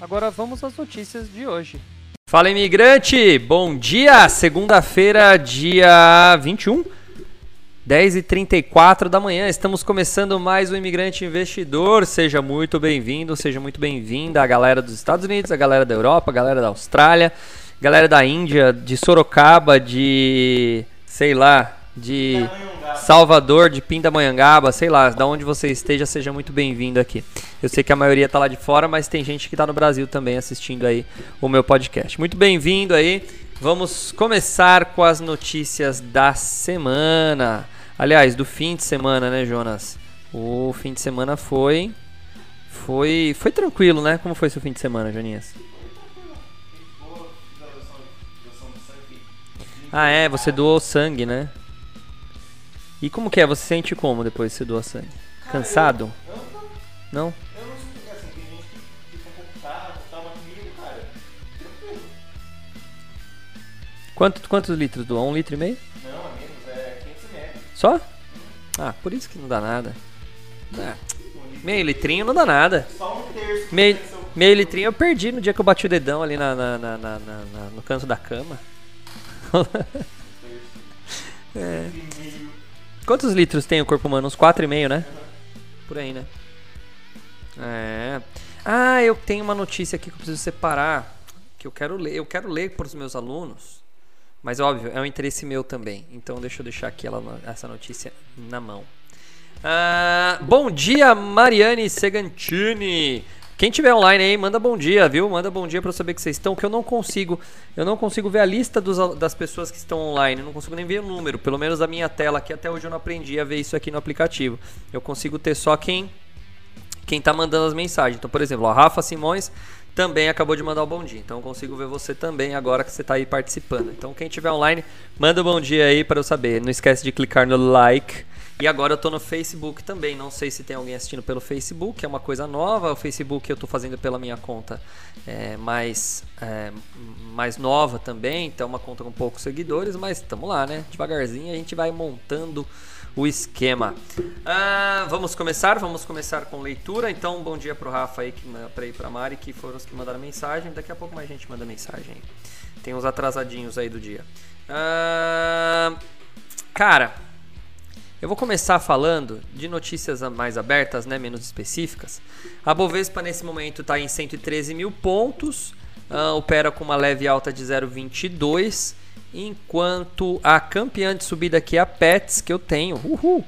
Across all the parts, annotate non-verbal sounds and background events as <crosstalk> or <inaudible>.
Agora vamos às notícias de hoje. Fala imigrante, bom dia! Segunda-feira, dia 21, 10h34 da manhã. Estamos começando mais um Imigrante Investidor. Seja muito bem-vindo, seja muito bem-vinda a galera dos Estados Unidos, a galera da Europa, a galera da Austrália galera da Índia, de Sorocaba, de sei lá, de Salvador, de Pindamonhangaba, sei lá, da onde você esteja, seja muito bem-vindo aqui. Eu sei que a maioria está lá de fora, mas tem gente que está no Brasil também assistindo aí o meu podcast. Muito bem-vindo aí. Vamos começar com as notícias da semana. Aliás, do fim de semana, né, Jonas? O fim de semana foi foi foi tranquilo, né? Como foi seu fim de semana, Joninhas? Ah, é, você doou sangue, né? E como que é? Você sente como depois que você doa sangue? Cansado? Não? Eu não sei, assim, tem gente que fica um pouco cansado, tá comigo, cara. Quanto, quantos litros doa? Um litro e meio? Não, é menos, é 500 ml. Só? Ah, por isso que não dá nada. Ah, meio litrinho não dá nada. Só um terço. Meio, meio litrinho eu perdi no dia que eu bati o dedão ali na, na, na, na no canto da cama. <laughs> é. Quantos litros tem o corpo humano? Uns 4,5, né? Por aí, né? É. Ah, eu tenho uma notícia aqui que eu preciso separar. Que eu quero ler. Eu quero ler para os meus alunos. Mas óbvio, é um interesse meu também. Então deixa eu deixar aqui ela, essa notícia na mão. Ah, bom dia, Mariane Segantini. Quem tiver online aí, manda bom dia, viu? Manda bom dia para eu saber que vocês estão, que eu não consigo, eu não consigo ver a lista dos, das pessoas que estão online, eu não consigo nem ver o número, pelo menos a minha tela aqui até hoje eu não aprendi a ver isso aqui no aplicativo. Eu consigo ter só quem quem tá mandando as mensagens. Então, por exemplo, a Rafa Simões também acabou de mandar o bom dia. Então eu consigo ver você também agora que você está aí participando. Então quem tiver online, manda um bom dia aí para eu saber. Não esquece de clicar no like e agora eu tô no Facebook também. Não sei se tem alguém assistindo pelo Facebook, é uma coisa nova. O Facebook eu tô fazendo pela minha conta é, mais, é, mais nova também. Então, é uma conta com poucos seguidores, mas estamos lá, né? Devagarzinho a gente vai montando o esquema. Ah, vamos começar? Vamos começar com leitura. Então, bom dia pro Rafa aí, para ir pra Mari, que foram os que mandaram mensagem. Daqui a pouco mais gente manda mensagem. Tem uns atrasadinhos aí do dia. Ah, cara. Eu vou começar falando de notícias mais abertas, né, menos específicas. A Bovespa nesse momento está em 113 mil pontos, uh, opera com uma leve alta de 0,22, enquanto a campeã de subida aqui, a Pets, que eu tenho, uhul,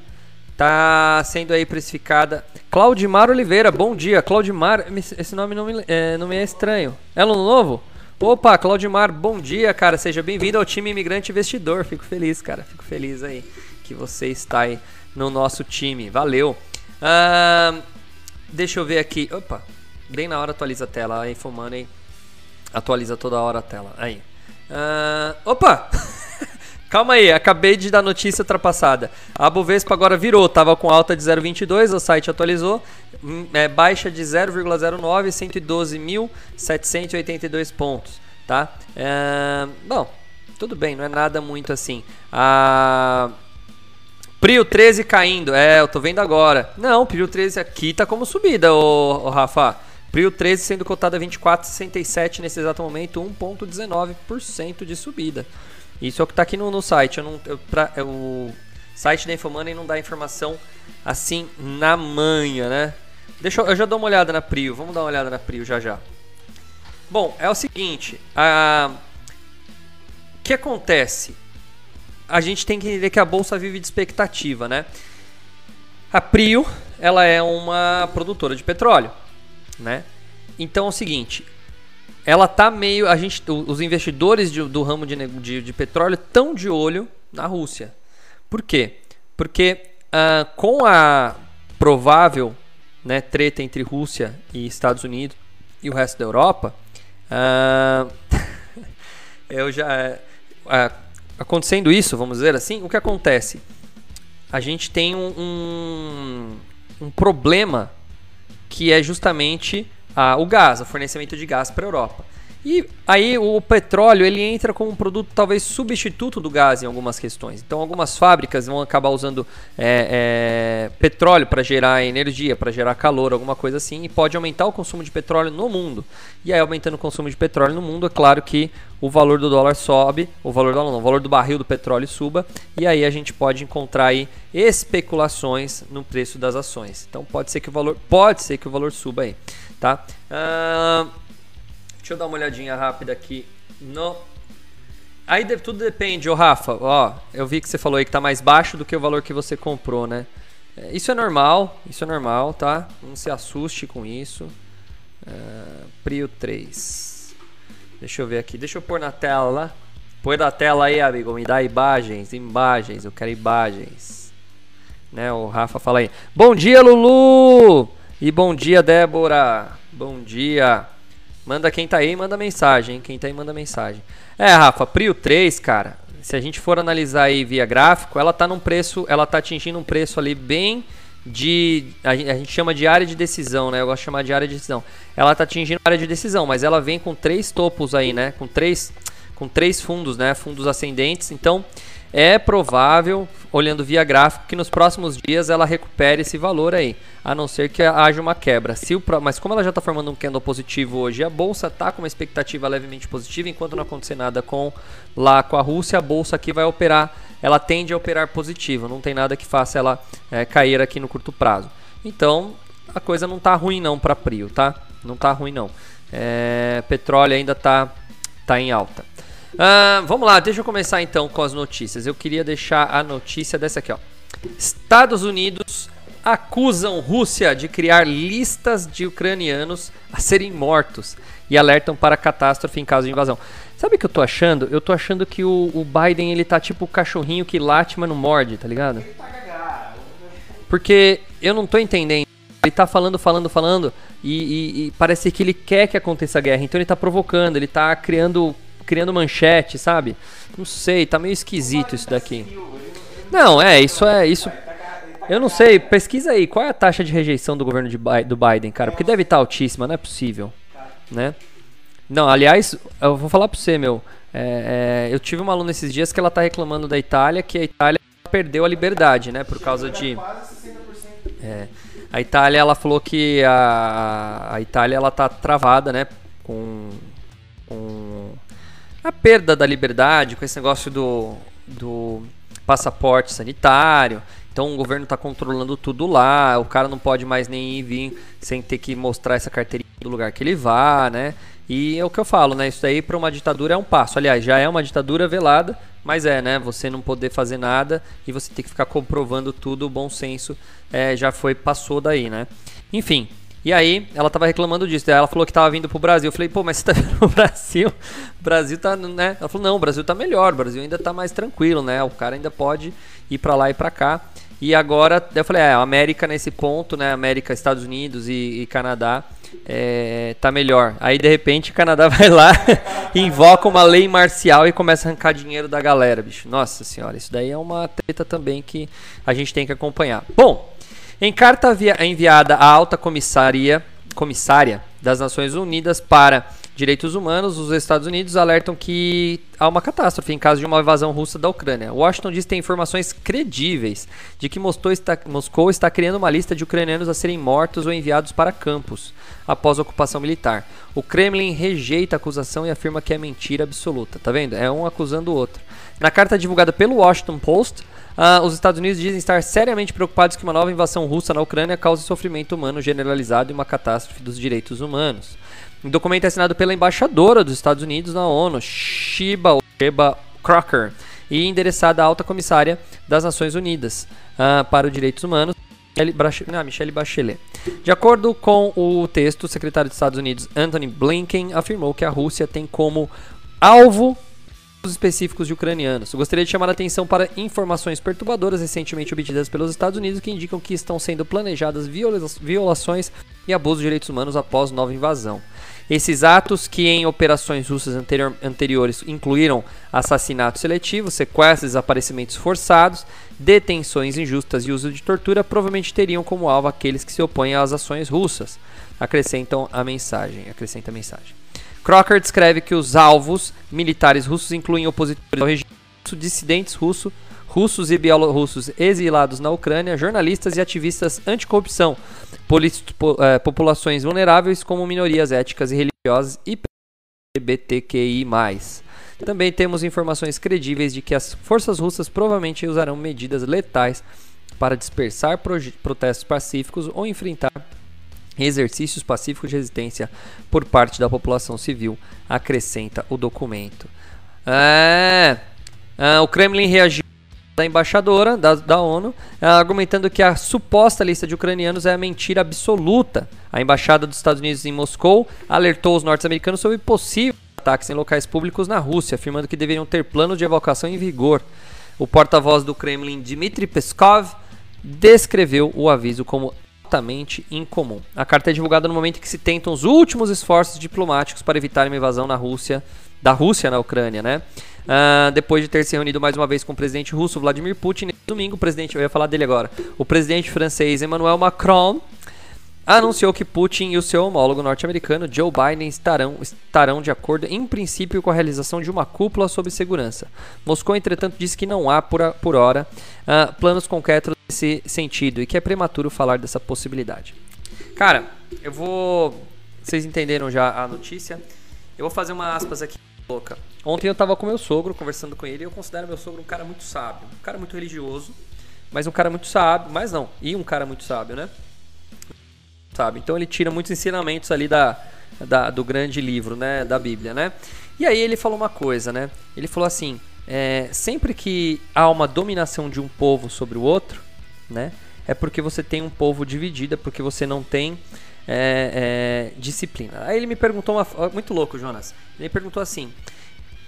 tá sendo aí precificada. Claudimar Oliveira, bom dia. Claudimar, esse nome não me é, não me é estranho. É aluno novo? Opa, Claudimar, bom dia, cara. Seja bem-vindo ao time Imigrante Investidor. Fico feliz, cara. Fico feliz aí que você está aí no nosso time. Valeu! Uh, deixa eu ver aqui. Opa, bem na hora atualiza a tela. A Infomoney atualiza toda hora a tela. Aí. Uh, opa! <laughs> Calma aí, acabei de dar notícia ultrapassada. A Bovespa agora virou, tava com alta de 0,22, o site atualizou, hum, é, baixa de 0,09, 112.782 pontos, tá? É, bom, tudo bem, não é nada muito assim. A Prio 13 caindo. É, eu tô vendo agora. Não, Prio 13 aqui tá como subida, ô, ô Rafa. Prio 13 sendo cotado a 24,67 nesse exato momento, 1,19% de subida. Isso é o que tá aqui no, no site. Eu não, eu, pra, eu, o site da Infomoney não dá informação assim na manha, né? Deixa eu, eu já dou uma olhada na Prio. Vamos dar uma olhada na Prio já já. Bom, é o seguinte. O que acontece? A gente tem que entender que a bolsa vive de expectativa, né? A Prio, ela é uma produtora de petróleo, né? Então é o seguinte, ela tá meio, a gente, os investidores de, do ramo de, de, de petróleo estão de olho na Rússia. Por quê? Porque uh, com a provável né, treta entre Rússia e Estados Unidos, e o resto da Europa, uh, <laughs> eu já uh, acontecendo isso, vamos dizer assim, o que acontece? A gente tem um, um, um problema que é justamente uh, o gás, o fornecimento de gás para a Europa. E aí o petróleo ele entra como um produto talvez substituto do gás em algumas questões. Então algumas fábricas vão acabar usando é, é, petróleo para gerar energia, para gerar calor, alguma coisa assim, e pode aumentar o consumo de petróleo no mundo. E aí aumentando o consumo de petróleo no mundo, é claro que o valor do dólar sobe, o valor do, não, o valor do barril do petróleo suba, e aí a gente pode encontrar aí especulações no preço das ações. Então pode ser que o valor, pode ser que o valor suba aí, tá? Uh, Deixa eu dar uma olhadinha rápida aqui no. Aí de, tudo depende, ô Rafa. Ó, eu vi que você falou aí que tá mais baixo do que o valor que você comprou, né? É, isso é normal, isso é normal, tá? Não se assuste com isso. Uh, Prio 3. Deixa eu ver aqui, deixa eu pôr na tela. Põe na tela aí, amigo. Me dá imagens, imagens. Eu quero imagens. Né, o Rafa fala aí. Bom dia, Lulu! E bom dia, Débora. Bom dia. Manda quem tá aí, manda mensagem, hein? Quem tá aí, manda mensagem. É, Rafa, Prio 3, cara, se a gente for analisar aí via gráfico, ela tá num preço, ela tá atingindo um preço ali bem de. A gente chama de área de decisão, né? Eu gosto de chamar de área de decisão. Ela tá atingindo área de decisão, mas ela vem com três topos aí, né? Com três, com três fundos, né? Fundos ascendentes. Então, é provável, olhando via gráfico, que nos próximos dias ela recupere esse valor aí, a não ser que haja uma quebra. Se o, mas como ela já está formando um candle positivo hoje, a bolsa está com uma expectativa levemente positiva, enquanto não acontecer nada com lá com a Rússia, a bolsa aqui vai operar, ela tende a operar positivo, não tem nada que faça ela é, cair aqui no curto prazo. Então a coisa não está ruim não para Prio, tá? Não está ruim não. É, petróleo ainda está tá em alta. Uh, vamos lá, deixa eu começar então com as notícias. Eu queria deixar a notícia dessa aqui, ó. Estados Unidos acusam Rússia de criar listas de ucranianos a serem mortos e alertam para catástrofe em caso de invasão. Sabe o que eu tô achando? Eu tô achando que o, o Biden ele tá tipo o cachorrinho que late, mas não morde, tá ligado? Porque eu não tô entendendo. Ele tá falando, falando, falando e, e, e parece que ele quer que aconteça a guerra. Então ele tá provocando, ele tá criando criando manchete, sabe? Não sei, tá meio esquisito isso daqui. Não, é, isso é, isso... Eu não sei, pesquisa aí, qual é a taxa de rejeição do governo de, do Biden, cara? Porque deve estar tá altíssima, não é possível, né? Não, aliás, eu vou falar pra você, meu. É, é, eu tive uma aluna esses dias que ela tá reclamando da Itália, que a Itália perdeu a liberdade, né? Por causa de. É, a Itália, ela falou que a, a Itália ela tá travada, né? Com, com a perda da liberdade, com esse negócio do, do passaporte sanitário. Então o governo está controlando tudo lá, o cara não pode mais nem ir vir sem ter que mostrar essa carteirinha do lugar que ele vá, né? E é o que eu falo, né? Isso daí para uma ditadura é um passo. Aliás, já é uma ditadura velada, mas é, né? Você não poder fazer nada e você ter que ficar comprovando tudo, o bom senso é, já foi, passou daí, né? Enfim, e aí, ela tava reclamando disso. Ela falou que tava vindo pro Brasil. Eu falei, pô, mas você tá <laughs> vindo pro Brasil? O Brasil tá, né? Ela falou, não, o Brasil tá melhor. O Brasil ainda tá mais tranquilo, né? O cara ainda pode ir para lá e para cá. E agora, eu falei, é, a América nesse ponto, né? América, Estados Unidos e, e Canadá é, tá melhor. Aí, de repente, o Canadá <laughs> vai lá <laughs> invoca uma lei marcial e começa a arrancar dinheiro da galera, bicho. Nossa senhora, isso daí é uma treta também que a gente tem que acompanhar. Bom, em carta enviada à alta comissária, comissária das Nações Unidas para Direitos Humanos, os Estados Unidos alertam que há uma catástrofe em caso de uma invasão russa da Ucrânia. Washington diz ter informações credíveis de que Moscou está, Moscou está criando uma lista de ucranianos a serem mortos ou enviados para campos após a ocupação militar. O Kremlin rejeita a acusação e afirma que é mentira absoluta. Tá vendo? É um acusando o outro. Na carta divulgada pelo Washington Post, Uh, os Estados Unidos dizem estar seriamente preocupados que uma nova invasão russa na Ucrânia cause sofrimento humano generalizado e uma catástrofe dos direitos humanos. Um documento é assinado pela embaixadora dos Estados Unidos na ONU, Shiba, Crocker, e endereçada à alta comissária das Nações Unidas uh, para os Direitos Humanos, Michelle Bachelet. De acordo com o texto, o secretário dos Estados Unidos, Anthony Blinken, afirmou que a Rússia tem como alvo específicos de ucranianos. Eu gostaria de chamar a atenção para informações perturbadoras recentemente obtidas pelos Estados Unidos que indicam que estão sendo planejadas viola violações e abuso de direitos humanos após nova invasão. Esses atos, que em operações russas anterior, anteriores incluíram assassinatos seletivos, sequestros, desaparecimentos forçados, detenções injustas e uso de tortura, provavelmente teriam como alvo aqueles que se opõem às ações russas. Acrescentam a mensagem. Acrescenta a mensagem. Crocker descreve que os alvos militares russos incluem opositores ao regime russo, dissidentes russos, russos e bielorrussos exilados na Ucrânia, jornalistas e ativistas anticorrupção, eh, populações vulneráveis como minorias étnicas e religiosas e LGBTQI+. Também temos informações credíveis de que as forças russas provavelmente usarão medidas letais para dispersar protestos pacíficos ou enfrentar exercícios pacíficos de resistência por parte da população civil, acrescenta o documento. É, é, o Kremlin reagiu da embaixadora da, da ONU, argumentando que a suposta lista de ucranianos é a mentira absoluta. A embaixada dos Estados Unidos em Moscou alertou os norte-americanos sobre possíveis ataques em locais públicos na Rússia, afirmando que deveriam ter planos de evacuação em vigor. O porta-voz do Kremlin, Dmitry Peskov, descreveu o aviso como altamente incomum. A carta é divulgada no momento em que se tentam os últimos esforços diplomáticos para evitar uma invasão na Rússia, da Rússia na Ucrânia, né? Uh, depois de ter se reunido mais uma vez com o presidente russo Vladimir Putin, domingo, o presidente, eu ia falar dele agora, o presidente francês Emmanuel Macron anunciou que Putin e o seu homólogo norte-americano Joe Biden estarão, estarão de acordo, em princípio, com a realização de uma cúpula sobre segurança. Moscou, entretanto, disse que não há, por, por hora, uh, planos concretos nesse sentido e que é prematuro falar dessa possibilidade. Cara, eu vou. Vocês entenderam já a notícia? Eu vou fazer uma aspas aqui louca. Ontem eu tava com meu sogro, conversando com ele, e eu considero meu sogro um cara muito sábio. Um cara muito religioso, mas um cara muito sábio. Mas não, e um cara muito sábio, né? Sabe? Então ele tira muitos ensinamentos ali da, da, do grande livro, né? Da Bíblia, né? E aí ele falou uma coisa, né? Ele falou assim: é, sempre que há uma dominação de um povo sobre o outro, né? É porque você tem um povo dividido, é porque você não tem é, é, disciplina. Aí ele me perguntou uma. Muito louco, Jonas. Ele me perguntou assim: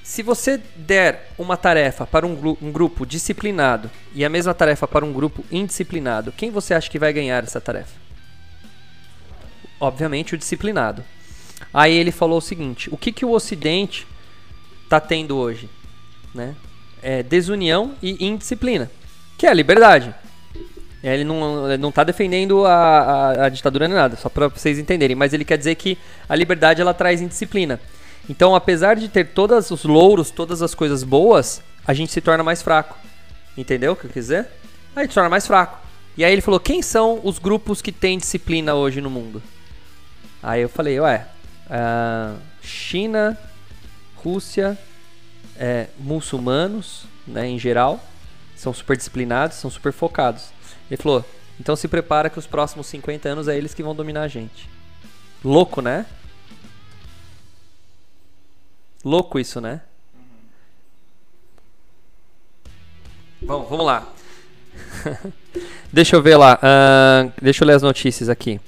se você der uma tarefa para um, um, grupo disciplinado e a mesma tarefa para um grupo indisciplinado, quem você acha que vai ganhar essa tarefa? Obviamente o disciplinado. Aí ele falou o seguinte: o que, que o Ocidente está tendo hoje? Né? É desunião e indisciplina, que é a liberdade. Ele não, não tá defendendo a, a, a ditadura nem nada, só para vocês entenderem, mas ele quer dizer que a liberdade ela traz indisciplina. Então, apesar de ter todos os louros, todas as coisas boas, a gente se torna mais fraco. Entendeu o que eu quis dizer? A gente se torna mais fraco. E aí ele falou: quem são os grupos que têm disciplina hoje no mundo? Aí eu falei: ué, uh, China, Rússia, é, muçulmanos, né, em geral, são super disciplinados, são super focados. Ele falou: então se prepara que os próximos 50 anos é eles que vão dominar a gente. Louco, né? Louco isso, né? Bom, vamos lá. <laughs> deixa eu ver lá. Uh, deixa eu ler as notícias aqui.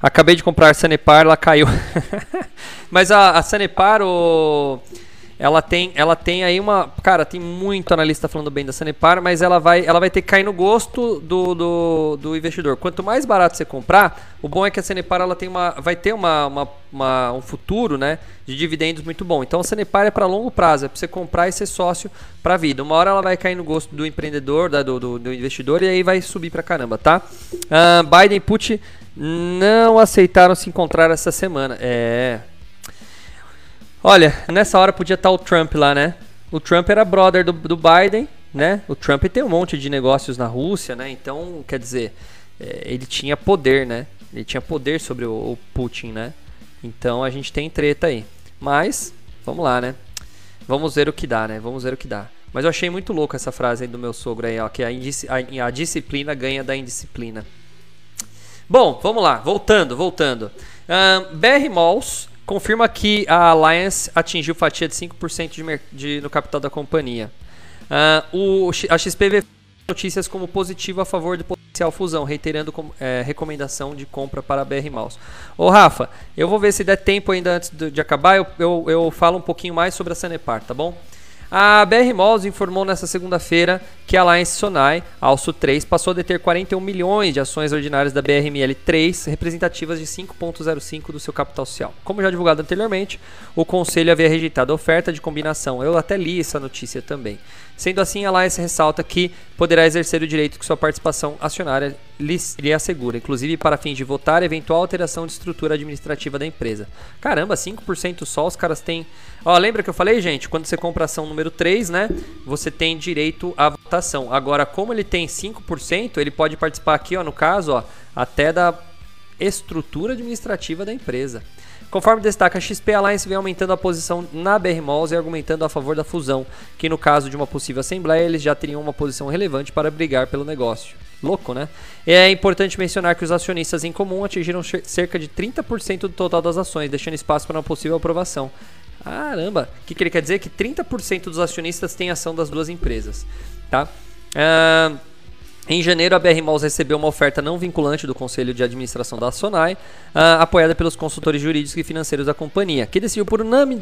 Acabei de comprar Sanepar, ela caiu. <laughs> Mas a, a Sanepar, o ela tem, ela tem aí uma. Cara, tem muito analista falando bem da Sanepar, mas ela vai, ela vai ter que cair no gosto do, do, do investidor. Quanto mais barato você comprar, o bom é que a Sanepar ela tem uma, vai ter uma, uma, uma um futuro né, de dividendos muito bom. Então a Sanepar é para longo prazo, é para você comprar e ser sócio para a vida. Uma hora ela vai cair no gosto do empreendedor, da, do, do, do investidor, e aí vai subir para caramba, tá? Uh, Biden Putin não aceitaram se encontrar essa semana. É. Olha, nessa hora podia estar o Trump lá, né? O Trump era brother do, do Biden, né? O Trump tem um monte de negócios na Rússia, né? Então, quer dizer, é, ele tinha poder, né? Ele tinha poder sobre o, o, Putin, né? Então a gente tem treta aí. Mas, vamos lá, né? Vamos ver o que dá, né? Vamos ver o que dá. Mas eu achei muito louco essa frase aí do meu sogro aí, ó, que a, a, a disciplina ganha da indisciplina. Bom, vamos lá, voltando, voltando. Um, BR Malls confirma que a Alliance atingiu fatia de 5% de, de, no capital da companhia. Uh, o, a XP vê notícias como positivo a favor de potencial fusão, reiterando com, é, recomendação de compra para a BR Mouse. Ô Rafa, eu vou ver se der tempo ainda antes de, de acabar, eu, eu, eu, falo um pouquinho mais sobre a Sanepar, tá bom? A BR Malls informou nesta segunda-feira que a Alliance Sonai, Alço 3, passou a deter 41 milhões de ações ordinárias da BRML3, representativas de 5,05 do seu capital social. Como já divulgado anteriormente, o conselho havia rejeitado a oferta de combinação. Eu até li essa notícia também. Sendo assim, a Alliance ressalta que poderá exercer o direito que sua participação acionária lhe assegura, inclusive para fins de votar eventual alteração de estrutura administrativa da empresa. Caramba, 5% só os caras têm. Ó, lembra que eu falei, gente? Quando você compra ação número 3, né? Você tem direito à votação. Agora, como ele tem 5%, ele pode participar aqui, ó, no caso, ó, até da estrutura administrativa da empresa. Conforme destaca a XP Alliance, vem aumentando a posição na BR Malls e argumentando a favor da fusão, que no caso de uma possível assembleia, eles já teriam uma posição relevante para brigar pelo negócio. Louco, né? É importante mencionar que os acionistas em comum atingiram cerca de 30% do total das ações, deixando espaço para uma possível aprovação. Caramba! O que, que ele quer dizer? Que 30% dos acionistas têm ação das duas empresas. Tá? Uh, em janeiro, a BR Malls recebeu uma oferta não vinculante do Conselho de Administração da Sonai, uh, apoiada pelos consultores jurídicos e financeiros da companhia, que decidiu por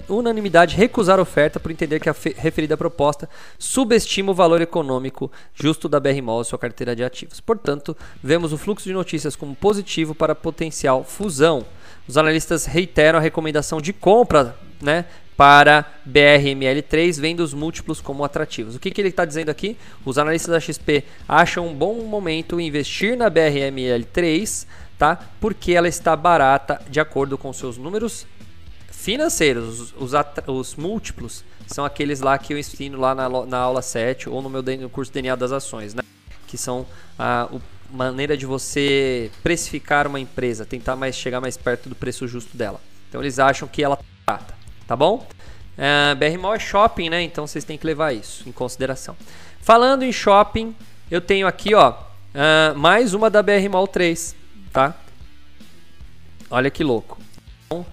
unanimidade recusar a oferta por entender que a referida proposta subestima o valor econômico justo da BR Malls e sua carteira de ativos. Portanto, vemos o fluxo de notícias como positivo para potencial fusão. Os analistas reiteram a recomendação de compra né, para BRML3, vendo os múltiplos como atrativos. O que, que ele está dizendo aqui? Os analistas da XP acham um bom momento investir na BRML3, tá? porque ela está barata de acordo com seus números financeiros. Os, os, os múltiplos são aqueles lá que eu ensino lá na, na aula 7 ou no meu no curso DNA das ações, né? que são a maneira de você precificar uma empresa, tentar mais chegar mais perto do preço justo dela. Então eles acham que ela está barata tá bom? Uh, BR Mall é shopping, né? Então vocês têm que levar isso em consideração. Falando em shopping, eu tenho aqui, ó, uh, mais uma da BR Mall 3, tá? Olha que louco. Então,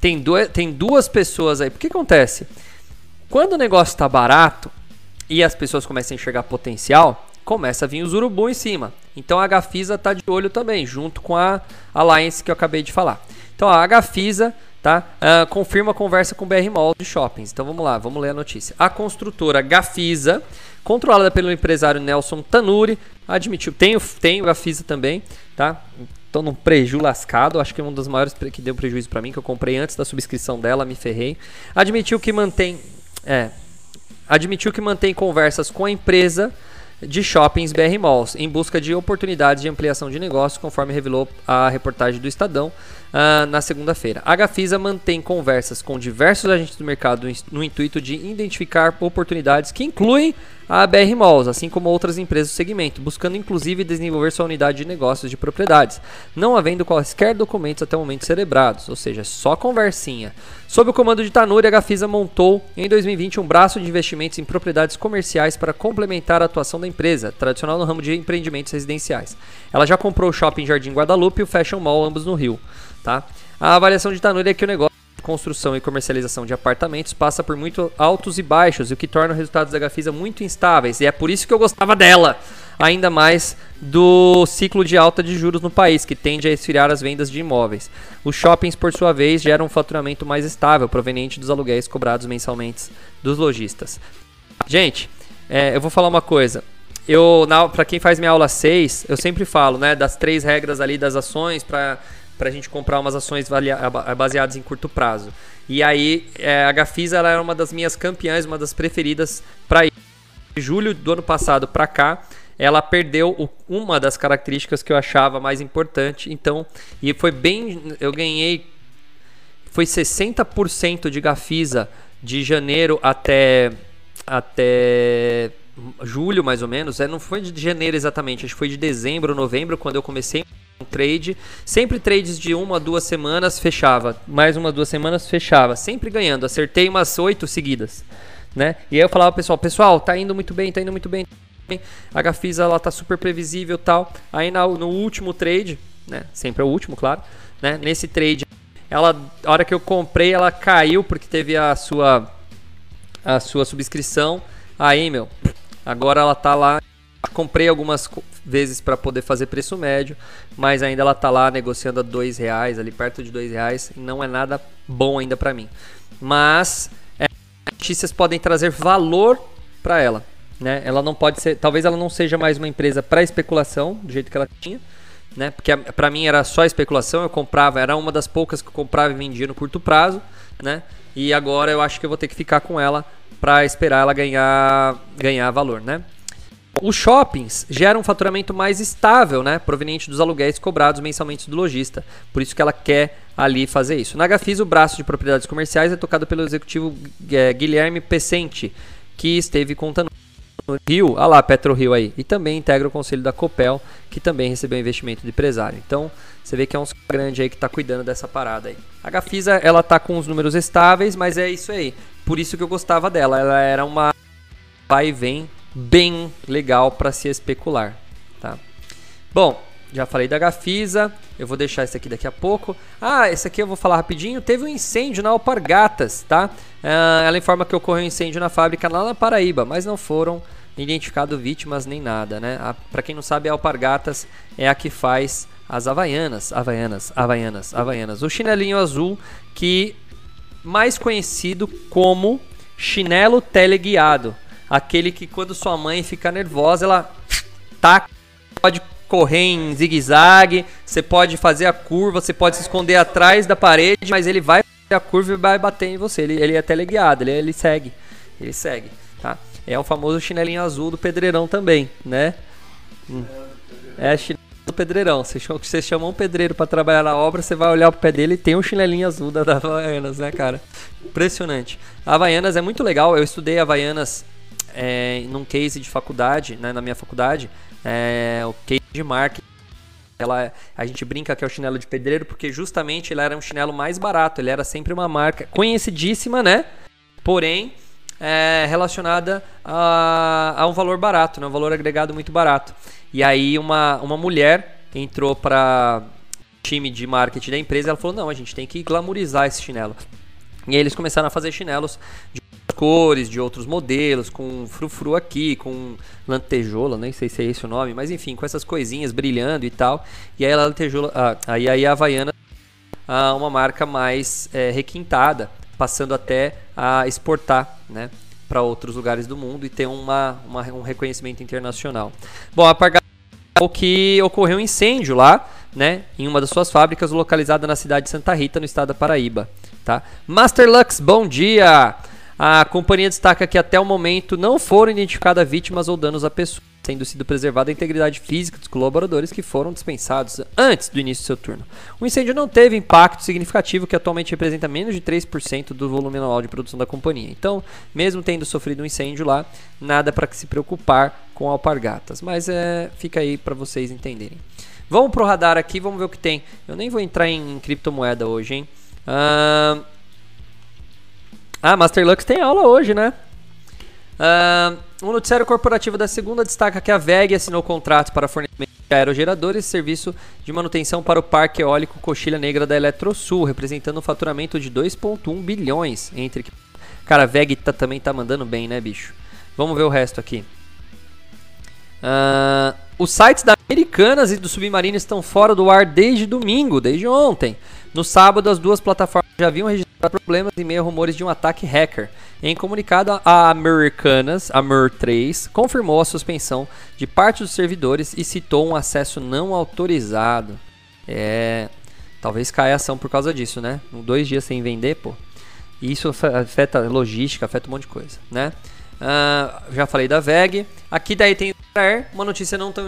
tem, duas, tem duas pessoas aí. O que acontece? Quando o negócio está barato e as pessoas começam a enxergar potencial, começa a vir os urubu em cima. Então a Gafisa tá de olho também, junto com a Alliance que eu acabei de falar. Então a Gafisa tá? Uh, confirma a conversa com o BR Mall de shoppings. Então vamos lá, vamos ler a notícia. A construtora Gafisa, controlada pelo empresário Nelson Tanuri, admitiu, tem, tem o Gafisa também, tá? Então num preju lascado, acho que é um dos maiores que deu prejuízo para mim, que eu comprei antes da subscrição dela, me ferrei. Admitiu que mantém, é, admitiu que mantém conversas com a empresa de shoppings BR Malls, em busca de oportunidades de ampliação de negócios, conforme revelou a reportagem do Estadão uh, na segunda-feira. A Gafisa mantém conversas com diversos agentes do mercado no intuito de identificar oportunidades que incluem a BR Malls, assim como outras empresas do segmento, buscando inclusive desenvolver sua unidade de negócios de propriedades, não havendo quaisquer documentos até o momento celebrados, ou seja, só conversinha. Sob o comando de Tanuri, a Gafisa montou em 2020 um braço de investimentos em propriedades comerciais para complementar a atuação da empresa, tradicional no ramo de empreendimentos residenciais. Ela já comprou o Shopping Jardim Guadalupe e o Fashion Mall, ambos no Rio. Tá? A avaliação de Tanuri é que o negócio construção e comercialização de apartamentos passa por muito altos e baixos, o que torna os resultados da Gafisa muito instáveis. E é por isso que eu gostava dela, ainda mais do ciclo de alta de juros no país, que tende a esfriar as vendas de imóveis. Os shoppings, por sua vez, geram um faturamento mais estável, proveniente dos aluguéis cobrados mensalmente dos lojistas. Gente, é, eu vou falar uma coisa. Eu, para quem faz minha aula 6, eu sempre falo, né, das três regras ali das ações para para a gente comprar umas ações baseadas em curto prazo. E aí é, a Gafisa ela era uma das minhas campeãs, uma das preferidas para ir. De julho do ano passado para cá, ela perdeu o, uma das características que eu achava mais importante. Então, e foi bem, eu ganhei foi 60% de Gafisa de janeiro até até julho mais ou menos, é, não foi de janeiro exatamente, acho que foi de dezembro, novembro quando eu comecei um trade, sempre trades de uma, duas semanas fechava, mais uma, duas semanas fechava, sempre ganhando, acertei umas oito seguidas, né? E aí eu falava pessoal, pessoal, tá indo muito bem, tá indo muito bem, a Gafisa ela tá super previsível tal, aí no, no último trade, né? Sempre é o último, claro, né? Nesse trade, ela, a hora que eu comprei, ela caiu porque teve a sua a sua subscrição, aí meu, agora ela tá lá comprei algumas vezes para poder fazer preço médio, mas ainda ela está lá negociando a dois reais, ali perto de dois reais, não é nada bom ainda para mim. Mas é, notícias podem trazer valor para ela, né? Ela não pode ser, talvez ela não seja mais uma empresa para especulação, do jeito que ela tinha, né? Porque para mim era só especulação, eu comprava, era uma das poucas que eu comprava e vendia no curto prazo, né? E agora eu acho que eu vou ter que ficar com ela para esperar ela ganhar ganhar valor, né? Os shoppings geram um faturamento mais estável, né, proveniente dos aluguéis cobrados mensalmente do lojista. Por isso que ela quer ali fazer isso. Na Gafis, o braço de propriedades comerciais é tocado pelo executivo é, Guilherme Pecente, que esteve contando no Rio, olha lá, Petro Rio aí, e também integra o conselho da Copel, que também recebeu investimento de empresário. Então, você vê que é um grande aí que está cuidando dessa parada aí. A Gafisa, ela tá com os números estáveis, mas é isso aí. Por isso que eu gostava dela. Ela era uma vai e vem bem legal para se especular, tá? Bom, já falei da Gafisa, eu vou deixar esse aqui daqui a pouco. Ah, esse aqui eu vou falar rapidinho. Teve um incêndio na Alpargatas, tá? Uh, ela informa que ocorreu um incêndio na fábrica lá na Paraíba, mas não foram identificadas vítimas nem nada, né? Para quem não sabe, a Alpargatas é a que faz as Havaianas, Havaianas, Havaianas, Havaianas. O chinelinho azul que mais conhecido como chinelo teleguiado. Aquele que quando sua mãe fica nervosa, ela tá pode correr em zigue-zague, você pode fazer a curva, você pode se esconder atrás da parede, mas ele vai fazer a curva e vai bater em você. Ele, ele é teleguiado, ele, ele segue. Ele segue, tá? É o famoso chinelinho azul do pedreirão também, né? Hum. É chinelo do pedreirão. Você chama um pedreiro para trabalhar na obra, você vai olhar pro pé dele e tem um chinelinho azul da, da Havaianas, né, cara? Impressionante. A Havaianas é muito legal. Eu estudei Havaianas é, num case de faculdade, né, na minha faculdade, é, o case de marketing. Ela, a gente brinca que é o chinelo de pedreiro porque justamente ele era um chinelo mais barato, ele era sempre uma marca conhecidíssima, né? Porém, é, relacionada a, a, um valor barato, né? um valor agregado muito barato. E aí uma, uma mulher entrou para time de marketing da empresa, ela falou: "Não, a gente tem que glamourizar esse chinelo". E aí eles começaram a fazer chinelos de cores, de outros modelos, com frufru aqui, com lantejola, nem sei se é esse o nome, mas enfim, com essas coisinhas brilhando e tal. E aí a lantejola, ah, aí, aí a Havaiana ah, uma marca mais é, requintada, passando até a exportar, né? Para outros lugares do mundo e ter uma, uma, um reconhecimento internacional. Bom, a Parga o que ocorreu um incêndio lá, né, em uma das suas fábricas localizada na cidade de Santa Rita, no estado da Paraíba, tá? Master Lux, bom dia. A companhia destaca que até o momento não foram identificadas vítimas ou danos a pessoas, tendo sido preservada a integridade física dos colaboradores que foram dispensados antes do início do seu turno. O incêndio não teve impacto significativo, que atualmente representa menos de 3% do volume anual de produção da companhia. Então, mesmo tendo sofrido um incêndio lá, nada para se preocupar com alpargatas. Mas é, fica aí para vocês entenderem. Vamos pro radar aqui, vamos ver o que tem. Eu nem vou entrar em criptomoeda hoje, hein? Uh, ah, Master Lux tem aula hoje, né? Uh, um noticiário corporativo da segunda destaca que a VEG assinou contrato para fornecimento de aerogeradores e serviço de manutenção para o Parque Eólico Coxilha Negra da Eletrosul, representando um faturamento de 2,1 bilhões. entre Cara, a VEG tá, também tá mandando bem, né, bicho? Vamos ver o resto aqui. Uh, os sites da Americanas e do Submarino estão fora do ar desde domingo, desde ontem. No sábado, as duas plataformas já haviam registrado problemas e meio rumores de um ataque hacker. Em comunicado, a Americanas, a MER3, confirmou a suspensão de parte dos servidores e citou um acesso não autorizado. É. Talvez caia a ação por causa disso, né? Dois dias sem vender, pô. Isso afeta logística, afeta um monte de coisa, né? Uh, já falei da VEG. Aqui daí tem uma notícia não tão,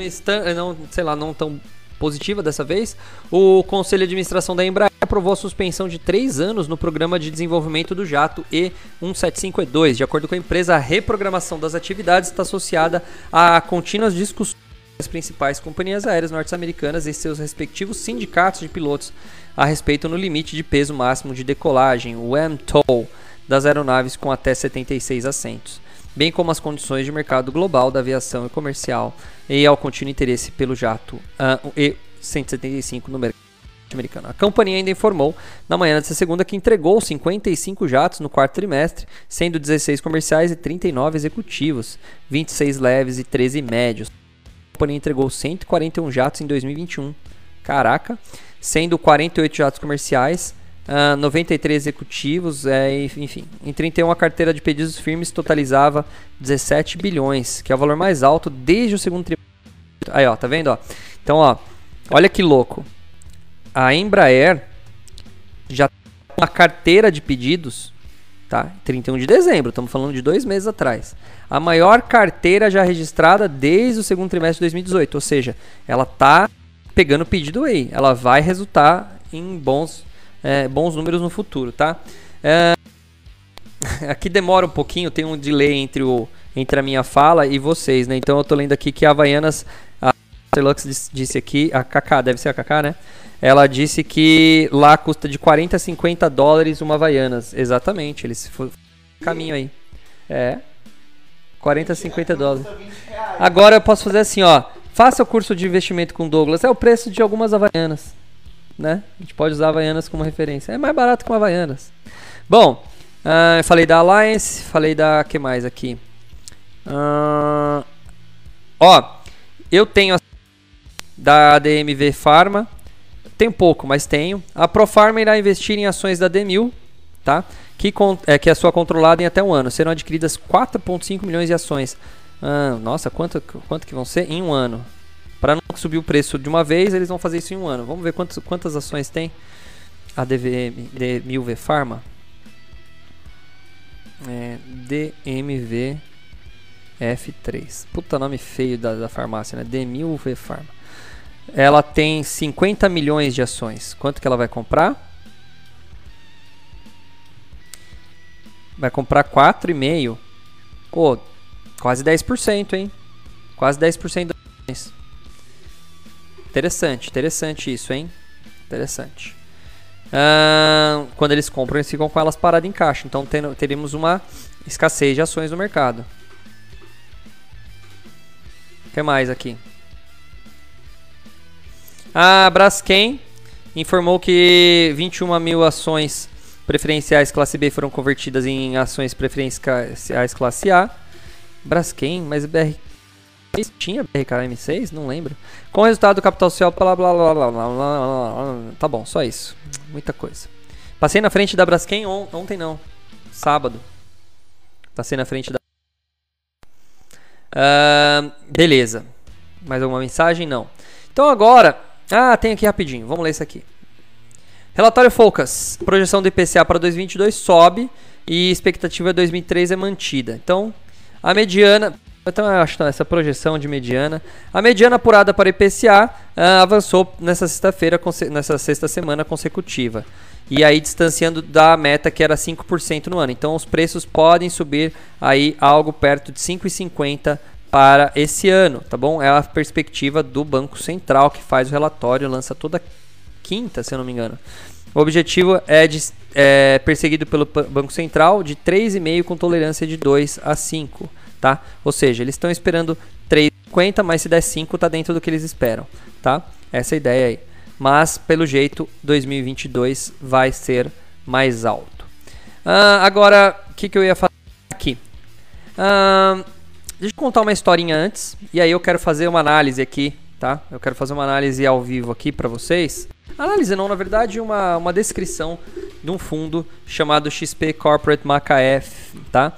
não, sei lá, não tão positiva dessa vez. O Conselho de Administração da Embraer aprovou a suspensão de três anos no programa de desenvolvimento do jato E175E2. De acordo com a empresa, a reprogramação das atividades está associada a contínuas discussões das principais companhias aéreas norte-americanas e seus respectivos sindicatos de pilotos a respeito no limite de peso máximo de decolagem, o MTOL, das aeronaves com até 76 assentos bem como as condições de mercado global da aviação e comercial e ao contínuo interesse pelo jato uh, E-175 no mercado americano. A companhia ainda informou na manhã desta segunda que entregou 55 jatos no quarto trimestre, sendo 16 comerciais e 39 executivos, 26 leves e 13 médios. A companhia entregou 141 jatos em 2021. Caraca, sendo 48 jatos comerciais uh, 93 executivos, é, enfim. Em 31, a carteira de pedidos firmes totalizava 17 bilhões, que é o valor mais alto desde o segundo trimestre. Aí, ó, tá vendo? Ó? Então, ó, olha que louco. A Embraer já tem uma carteira de pedidos, tá? 31 de dezembro, estamos falando de dois meses atrás. A maior carteira já registrada desde o segundo trimestre de 2018, ou seja, ela tá pegando pedido aí. Ela vai resultar em bons, é, bons números no futuro, tá? É, <laughs> aqui demora um pouquinho, tem um delay entre, o, entre a minha fala e vocês, né? Então eu tô lendo aqui que a Havaianas, a Lux disse aqui, a Kaká, deve ser a Kaká, né? Ela disse que lá custa de 40 a 50 dólares uma Havaianas. Exatamente, eles caminho aí. É. 40 a 50 dólares. Agora eu posso fazer assim, ó. Faça o curso de investimento com Douglas. É o preço de algumas Havaianas. Né? A gente pode usar Havaianas como referência. É mais barato que uma Havaianas. Bom, uh, falei da Alliance, falei da. que mais aqui? Uh, ó, eu tenho a da DMV Pharma. Tenho pouco, mas tenho. A Profarma irá investir em ações da Demil, tá? Que, é, que é sua controlada em até um ano. Serão adquiridas 4,5 milhões de ações. Ah, nossa, quanto, quanto que vão ser? Em um ano. Para não subir o preço de uma vez, eles vão fazer isso em um ano. Vamos ver quantos, quantas ações tem a DVM, DMV Pharma. É, DMV F3. Puta nome feio da, da farmácia, né? DMV Pharma. Ela tem 50 milhões de ações. Quanto que ela vai comprar? Vai comprar 4,5. Pô, Quase 10%, hein? Quase 10% das Interessante, interessante isso, hein? Interessante. Uh, quando eles compram, eles ficam com elas paradas em caixa. Então teremos uma escassez de ações no mercado. O que mais aqui? A Braskem informou que 21 mil ações preferenciais classe B foram convertidas em ações preferenciais classe A. Braskem, mas BR tinha BRKM6? Não lembro. Com o resultado do capital social, blá blá blá blá blá blá. Tá bom, só isso. Muita coisa. Passei na frente da Braskem on, ontem não. Sábado. Passei na frente da. Uh, beleza. Mais alguma mensagem? Não. Então agora. Ah, tem aqui rapidinho. Vamos ler isso aqui. Relatório Focus. Projeção do IPCA para 2022 sobe e expectativa 2003 é mantida. Então, a mediana, então eu acho essa projeção de mediana, a mediana apurada para IPCA uh, ah, avançou nessa sexta-feira, nessa sexta semana consecutiva. E aí distanciando da meta que era 5% no ano. Então os preços podem subir aí algo perto de 5,50 para esse ano, tá bom? É a perspectiva do Banco Central que faz o relatório, lança toda quinta, se eu não me engano. O objetivo é, de, é perseguido pelo Banco Central de 3,5 com tolerância de 2 a 5, tá? Ou seja, eles estão esperando 3,50, mas se der 5 tá dentro do que eles esperam, tá? Essa é a ideia aí. Mas, pelo jeito, 2022 vai ser mais alto. Uh, agora, o que, que eu ia falar aqui? Uh, deixa eu contar uma historinha antes, e aí eu quero fazer uma análise aqui, tá? Eu quero fazer uma análise ao vivo aqui para vocês Análise não, na verdade, uma, uma descrição de um fundo chamado XP Corporate Macaef, tá?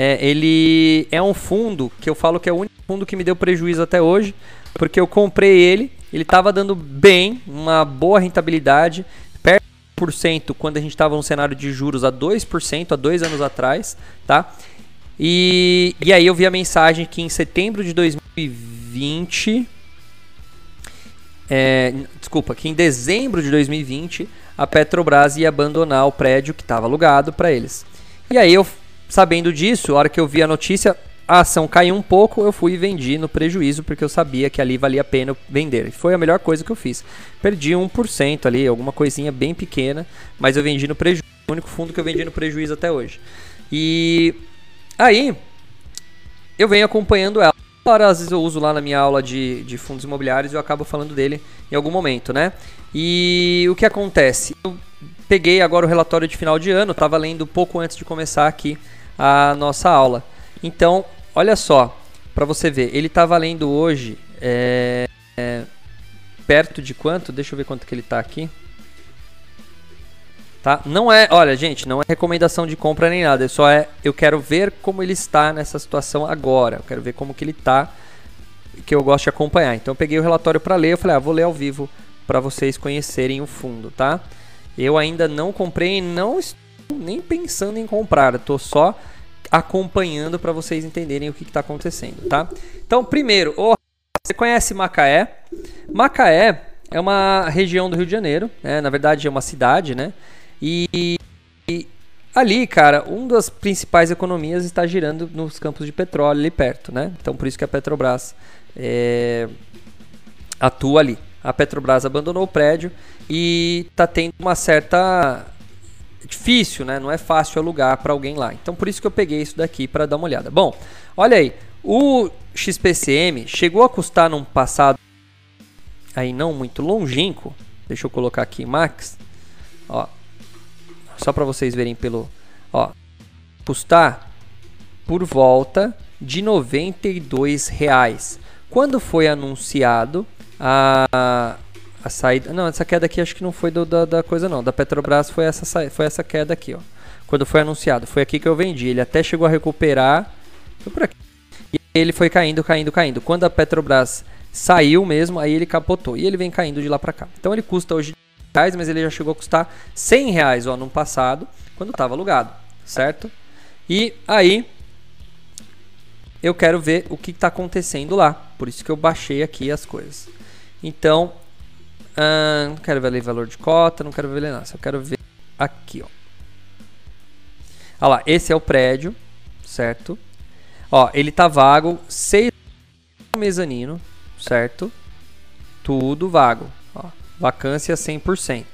É, ele é um fundo que eu falo que é o único fundo que me deu prejuízo até hoje, porque eu comprei ele, ele estava dando bem, uma boa rentabilidade, perto de 1% quando a gente estava no cenário de juros a 2% há dois anos atrás, tá? E, e aí eu vi a mensagem que em setembro de 2020 é, desculpa, que em dezembro de 2020 a Petrobras ia abandonar o prédio que estava alugado para eles. E aí eu, sabendo disso, a hora que eu vi a notícia, a ação caiu um pouco, eu fui e vendi no prejuízo porque eu sabia que ali valia a pena vender. Foi a melhor coisa que eu fiz. Perdi 1% ali, alguma coisinha bem pequena, mas eu vendi no prejuízo. O único fundo que eu vendi no prejuízo até hoje. E aí eu venho acompanhando ela às vezes eu uso lá na minha aula de, de fundos imobiliários e eu acabo falando dele em algum momento, né? E o que acontece? Eu peguei agora o relatório de final de ano, estava lendo pouco antes de começar aqui a nossa aula. Então, olha só, para você ver, ele está valendo hoje é, é, perto de quanto? Deixa eu ver quanto que ele está aqui. Tá? Não é, olha, gente, não é recomendação de compra nem nada, é só é eu quero ver como ele está nessa situação agora. Eu quero ver como que ele está que eu gosto de acompanhar. Então eu peguei o relatório para ler, eu falei, ah, vou ler ao vivo para vocês conhecerem o fundo, tá? Eu ainda não comprei, não estou nem pensando em comprar, estou só acompanhando para vocês entenderem o que está acontecendo, tá? Então, primeiro, oh, você conhece Macaé? Macaé é uma região do Rio de Janeiro, né? na verdade é uma cidade, né? E, e ali, cara, uma das principais economias está girando nos campos de petróleo ali perto, né? Então por isso que a Petrobras é, atua ali. A Petrobras abandonou o prédio e está tendo uma certa difícil, né? Não é fácil alugar para alguém lá. Então por isso que eu peguei isso daqui para dar uma olhada. Bom, olha aí, o XPCM chegou a custar num passado aí não muito longínquo. Deixa eu colocar aqui Max. Ó, só para vocês verem pelo, ó, custar por volta de 92 reais. Quando foi anunciado a, a saída, não, essa queda aqui acho que não foi do, da, da coisa não, da Petrobras foi essa foi essa queda aqui, ó. Quando foi anunciado, foi aqui que eu vendi. Ele até chegou a recuperar, foi por aqui. E ele foi caindo, caindo, caindo. Quando a Petrobras saiu mesmo, aí ele capotou e ele vem caindo de lá para cá. Então ele custa hoje reais, mas ele já chegou a custar 100 reais ó, no passado, quando estava alugado, certo? E aí eu quero ver o que está acontecendo lá, por isso que eu baixei aqui as coisas. Então, hum, não quero ver valor de cota, não quero ver nada, só quero ver aqui, ó. Olha lá, esse é o prédio, certo? Ó, ele tá vago, 6 mezanino, certo? Tudo vago. Ó, vacância 100%,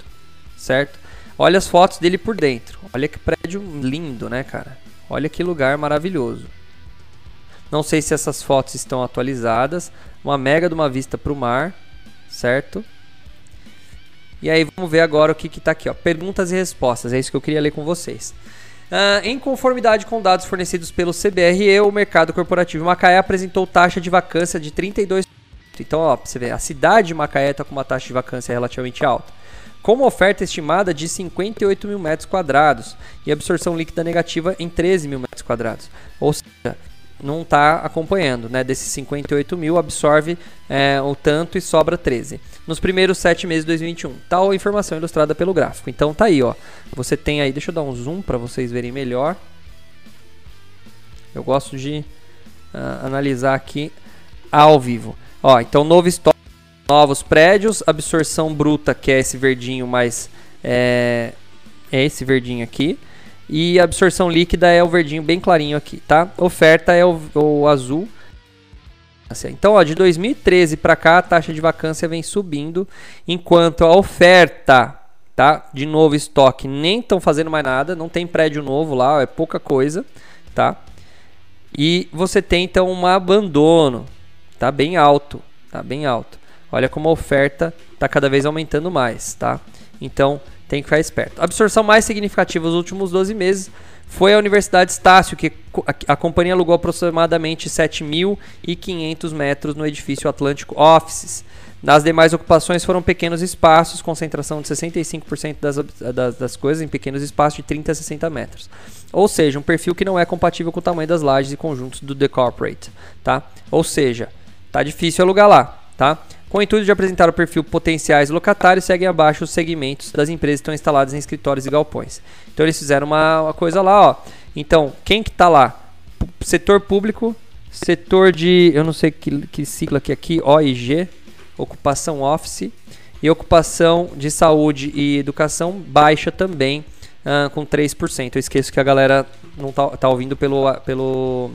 certo? Olha as fotos dele por dentro. Olha que prédio lindo, né, cara? Olha que lugar maravilhoso. Não sei se essas fotos estão atualizadas. Uma mega de uma vista para o mar, certo? E aí vamos ver agora o que está aqui. Ó. Perguntas e respostas, é isso que eu queria ler com vocês. Uh, em conformidade com dados fornecidos pelo CBRE, o mercado corporativo Macaé apresentou taxa de vacância de 32%. Então, ó, você vê, a cidade de Macaé está com uma taxa de vacância relativamente alta. Com uma oferta estimada de 58 mil metros quadrados e absorção líquida negativa em 13 mil metros quadrados. Ou seja, não está acompanhando, né? Desses 58 mil, absorve é, o tanto e sobra 13. Nos primeiros 7 meses de 2021. Tal informação ilustrada pelo gráfico. Então tá aí, ó. Você tem aí, deixa eu dar um zoom para vocês verem melhor. Eu gosto de uh, analisar aqui ao vivo. Ó, então novo estoque, novos prédios, absorção bruta, que é esse verdinho mais... É, é esse verdinho aqui. E a absorção líquida é o verdinho bem clarinho aqui, tá? Oferta é o, o azul. Então, ó, de 2013 para cá, a taxa de vacância vem subindo, enquanto a oferta, tá? De novo estoque, nem estão fazendo mais nada, não tem prédio novo lá, é pouca coisa, tá? E você tem então um abandono, tá bem alto, tá bem alto. Olha como a oferta está cada vez aumentando mais, tá? Então, tem que ficar esperto. A absorção mais significativa nos últimos 12 meses foi a Universidade Estácio, que a companhia alugou aproximadamente 7.500 metros no edifício Atlântico Offices. Nas demais ocupações foram pequenos espaços, concentração de 65% das, das, das, coisas em pequenos espaços de 30 a 60 metros. Ou seja, um perfil que não é compatível com o tamanho das lajes e conjuntos do The Corporate. Tá? Ou seja, tá difícil alugar lá. Tá? Com o intuito de apresentar o perfil potenciais locatários, seguem abaixo os segmentos das empresas que estão instaladas em escritórios e galpões. Então eles fizeram uma, uma coisa lá, ó. Então, quem que está lá? P setor público, setor de, eu não sei que, que sigla aqui, aqui, OIG, ocupação office, e ocupação de saúde e educação baixa também, uh, com 3%. Eu esqueço que a galera não está tá ouvindo pelo, pelo,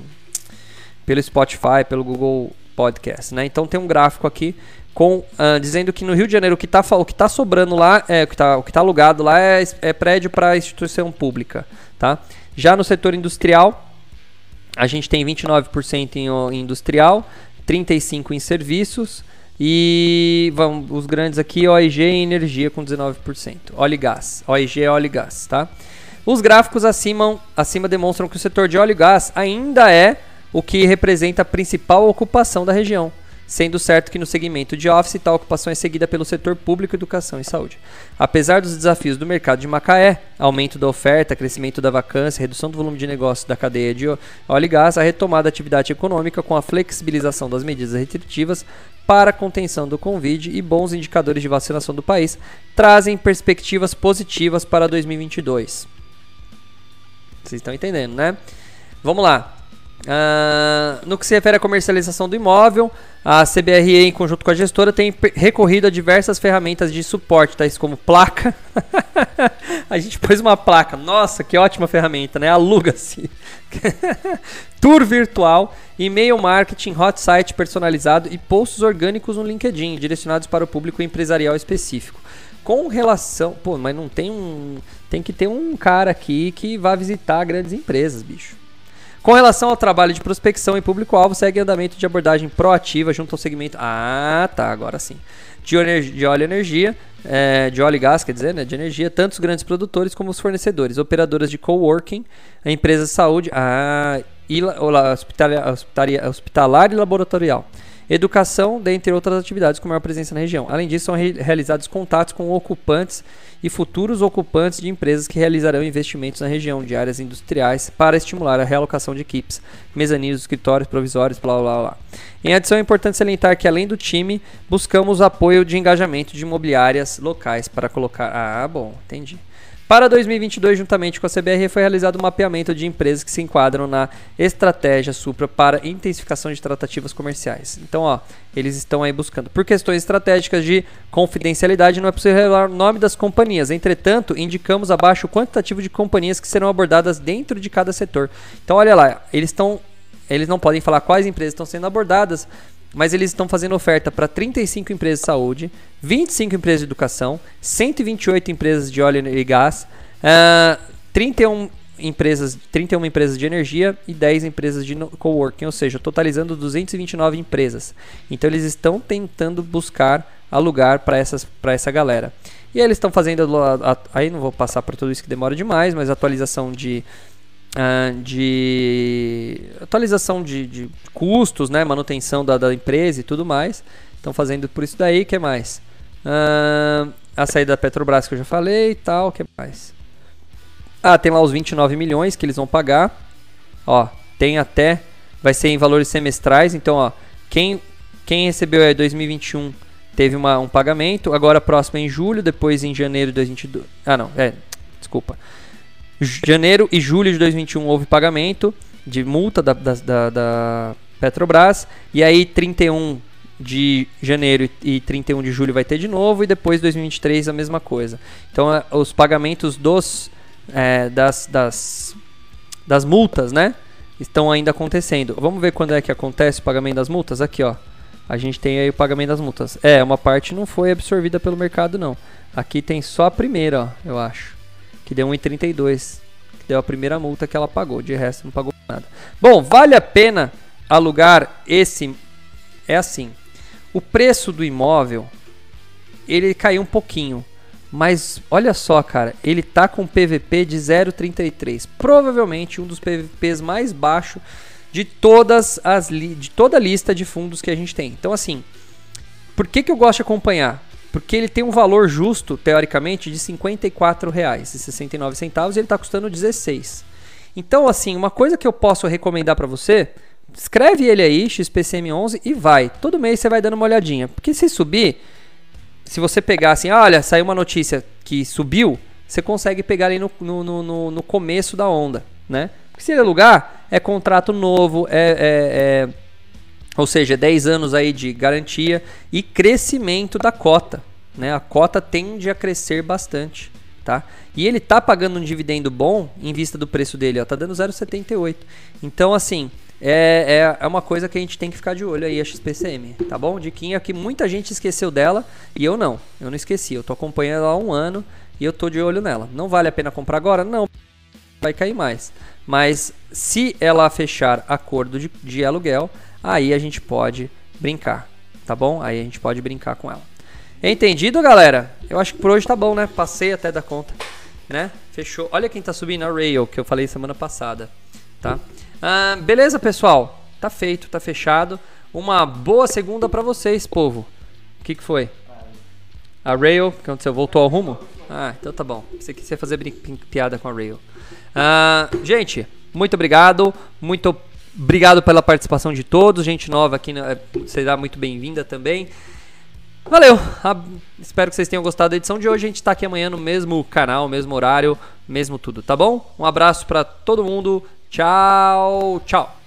pelo Spotify, pelo Google Podcast, né? Então tem um gráfico aqui com uh, dizendo que no Rio de Janeiro o que está tá sobrando lá, é, o que está tá alugado lá é, é prédio para instituição pública, tá? Já no setor industrial, a gente tem 29% em, industrial, 35 em serviços e vamos, os grandes aqui, OIG e energia com 19%. Óleo e gás. OIG é óleo e gás, tá? Os gráficos acima, acima demonstram que o setor de óleo e gás ainda é o que representa a principal ocupação da região sendo certo que no segmento de office tal ocupação é seguida pelo setor público, educação e saúde. Apesar dos desafios do mercado de Macaé, aumento da oferta, crescimento da vacância, redução do volume de negócio da cadeia de óleo e gás, a retomada da atividade econômica com a flexibilização das medidas restritivas para a contenção do Covid e bons indicadores de vacinação do país trazem perspectivas positivas para 2022. Vocês estão entendendo, né? Vamos lá. Uh, no que se refere à comercialização do imóvel, a CBRE, em conjunto com a gestora, tem recorrido a diversas ferramentas de suporte, tais como placa. <laughs> a gente pôs uma placa. Nossa, que ótima ferramenta, né? Aluga-se. <laughs> Tour virtual, e-mail marketing, hot site personalizado e posts orgânicos no LinkedIn, direcionados para o público empresarial específico. Com relação. Pô, mas não tem um. Tem que ter um cara aqui que vá visitar grandes empresas, bicho. Com relação ao trabalho de prospecção em público-alvo, segue andamento de abordagem proativa junto ao segmento. Ah, tá, agora sim. De, de óleo e energia, é, de óleo e gás, quer dizer, né, de energia, tanto os grandes produtores como os fornecedores, operadoras de coworking, empresas de saúde, ah, e, hospitalar, hospitalar e laboratorial. Educação, dentre outras atividades com maior presença na região. Além disso, são re realizados contatos com ocupantes e futuros ocupantes de empresas que realizarão investimentos na região de áreas industriais para estimular a realocação de equipes, mezaninos, escritórios provisórios, blá blá blá. Em adição, é importante salientar que além do time, buscamos apoio de engajamento de imobiliárias locais para colocar. Ah, bom, entendi. Para 2022, juntamente com a CBR, foi realizado um mapeamento de empresas que se enquadram na estratégia Supra para intensificação de tratativas comerciais. Então, ó, eles estão aí buscando. Por questões estratégicas de confidencialidade, não é possível revelar o nome das companhias. Entretanto, indicamos abaixo o quantitativo de companhias que serão abordadas dentro de cada setor. Então, olha lá, eles estão eles não podem falar quais empresas estão sendo abordadas, mas eles estão fazendo oferta para 35 empresas de saúde, 25 empresas de educação, 128 empresas de óleo e gás, uh, 31 empresas, 31 empresas de energia e 10 empresas de coworking, ou seja, totalizando 229 empresas. Então eles estão tentando buscar alugar para essas para essa galera. E aí eles estão fazendo aí não vou passar por tudo isso que demora demais, mas atualização de Uh, de atualização de, de, custos, né, manutenção da, da, empresa e tudo mais. Estão fazendo por isso daí, que mais? Uh, a saída da Petrobras que eu já falei e tal, que mais? Ah, tem lá os 29 milhões que eles vão pagar. Ó, tem até vai ser em valores semestrais, então ó, quem quem recebeu é 2021 teve uma, um pagamento, agora próximo é em julho, depois em janeiro de 2022. Ah, não, é, desculpa. Janeiro e julho de 2021 houve pagamento de multa da, da, da, Petrobras. E aí 31 de janeiro e 31 de julho vai ter de novo. E depois 2023 a mesma coisa. Então é, os pagamentos dos, é, das, das, das multas, né? Estão ainda acontecendo. Vamos ver quando é que acontece o pagamento das multas? Aqui, ó. A gente tem aí o pagamento das multas. É, uma parte não foi absorvida pelo mercado, não. Aqui tem só a primeira, ó, eu acho que deu 1,32, que deu a primeira multa que ela pagou, de resto não pagou nada. Bom, vale a pena alugar esse é assim. O preço do imóvel ele caiu um pouquinho, mas olha só, cara, ele tá com PVP de 0,33, provavelmente um dos PVPs mais baixos de todas as de toda a lista de fundos que a gente tem. Então assim, por que, que eu gosto de acompanhar? Porque ele tem um valor justo, teoricamente, de R$ 54,69 e ele está custando 16. Então, assim, uma coisa que eu posso recomendar para você, escreve ele aí, XPCM11, e vai. Todo mês você vai dando uma olhadinha. Porque se subir, se você pegar assim, ah, olha, saiu uma notícia que subiu, você consegue pegar ali no, no, no, no começo da onda, né? Porque se ele alugar, é contrato novo, é, é, é ou seja, 10 anos aí de garantia e crescimento da cota. Né? A cota tende a crescer bastante. Tá? E ele tá pagando um dividendo bom em vista do preço dele, ó, tá dando 0,78. Então, assim, é, é, é, uma coisa que a gente tem que ficar de olho aí, a XPCM, tá bom? Diquinha que muita gente esqueceu dela e eu não, eu não esqueci. Eu tô acompanhando ela há um ano e eu tô de olho nela. Não vale a pena comprar agora? Não, vai cair mais. Mas se ela fechar acordo de, de aluguel, aí a gente pode brincar, tá bom? Aí a gente pode brincar com ela. Entendido, galera? Eu acho que por hoje tá bom, né? Passei até da conta, né? Fechou. Olha quem tá subindo, a Rail, que eu falei semana passada, tá? Ah, beleza, pessoal? Tá feito, tá fechado. Uma boa segunda pra vocês, povo. O que, que foi? A Rail, o que aconteceu? Voltou ao rumo? Ah, então tá bom. Você quis fazer piada com a Rail. Ah, gente, muito obrigado. Muito obrigado pela participação de todos. Gente nova aqui né, será muito bem-vinda também. Valeu! espero que vocês tenham gostado da edição de hoje. A gente tá aqui amanhã no mesmo canal, mesmo horário, mesmo tudo, tá bom? Um abraço para todo mundo. Tchau, tchau.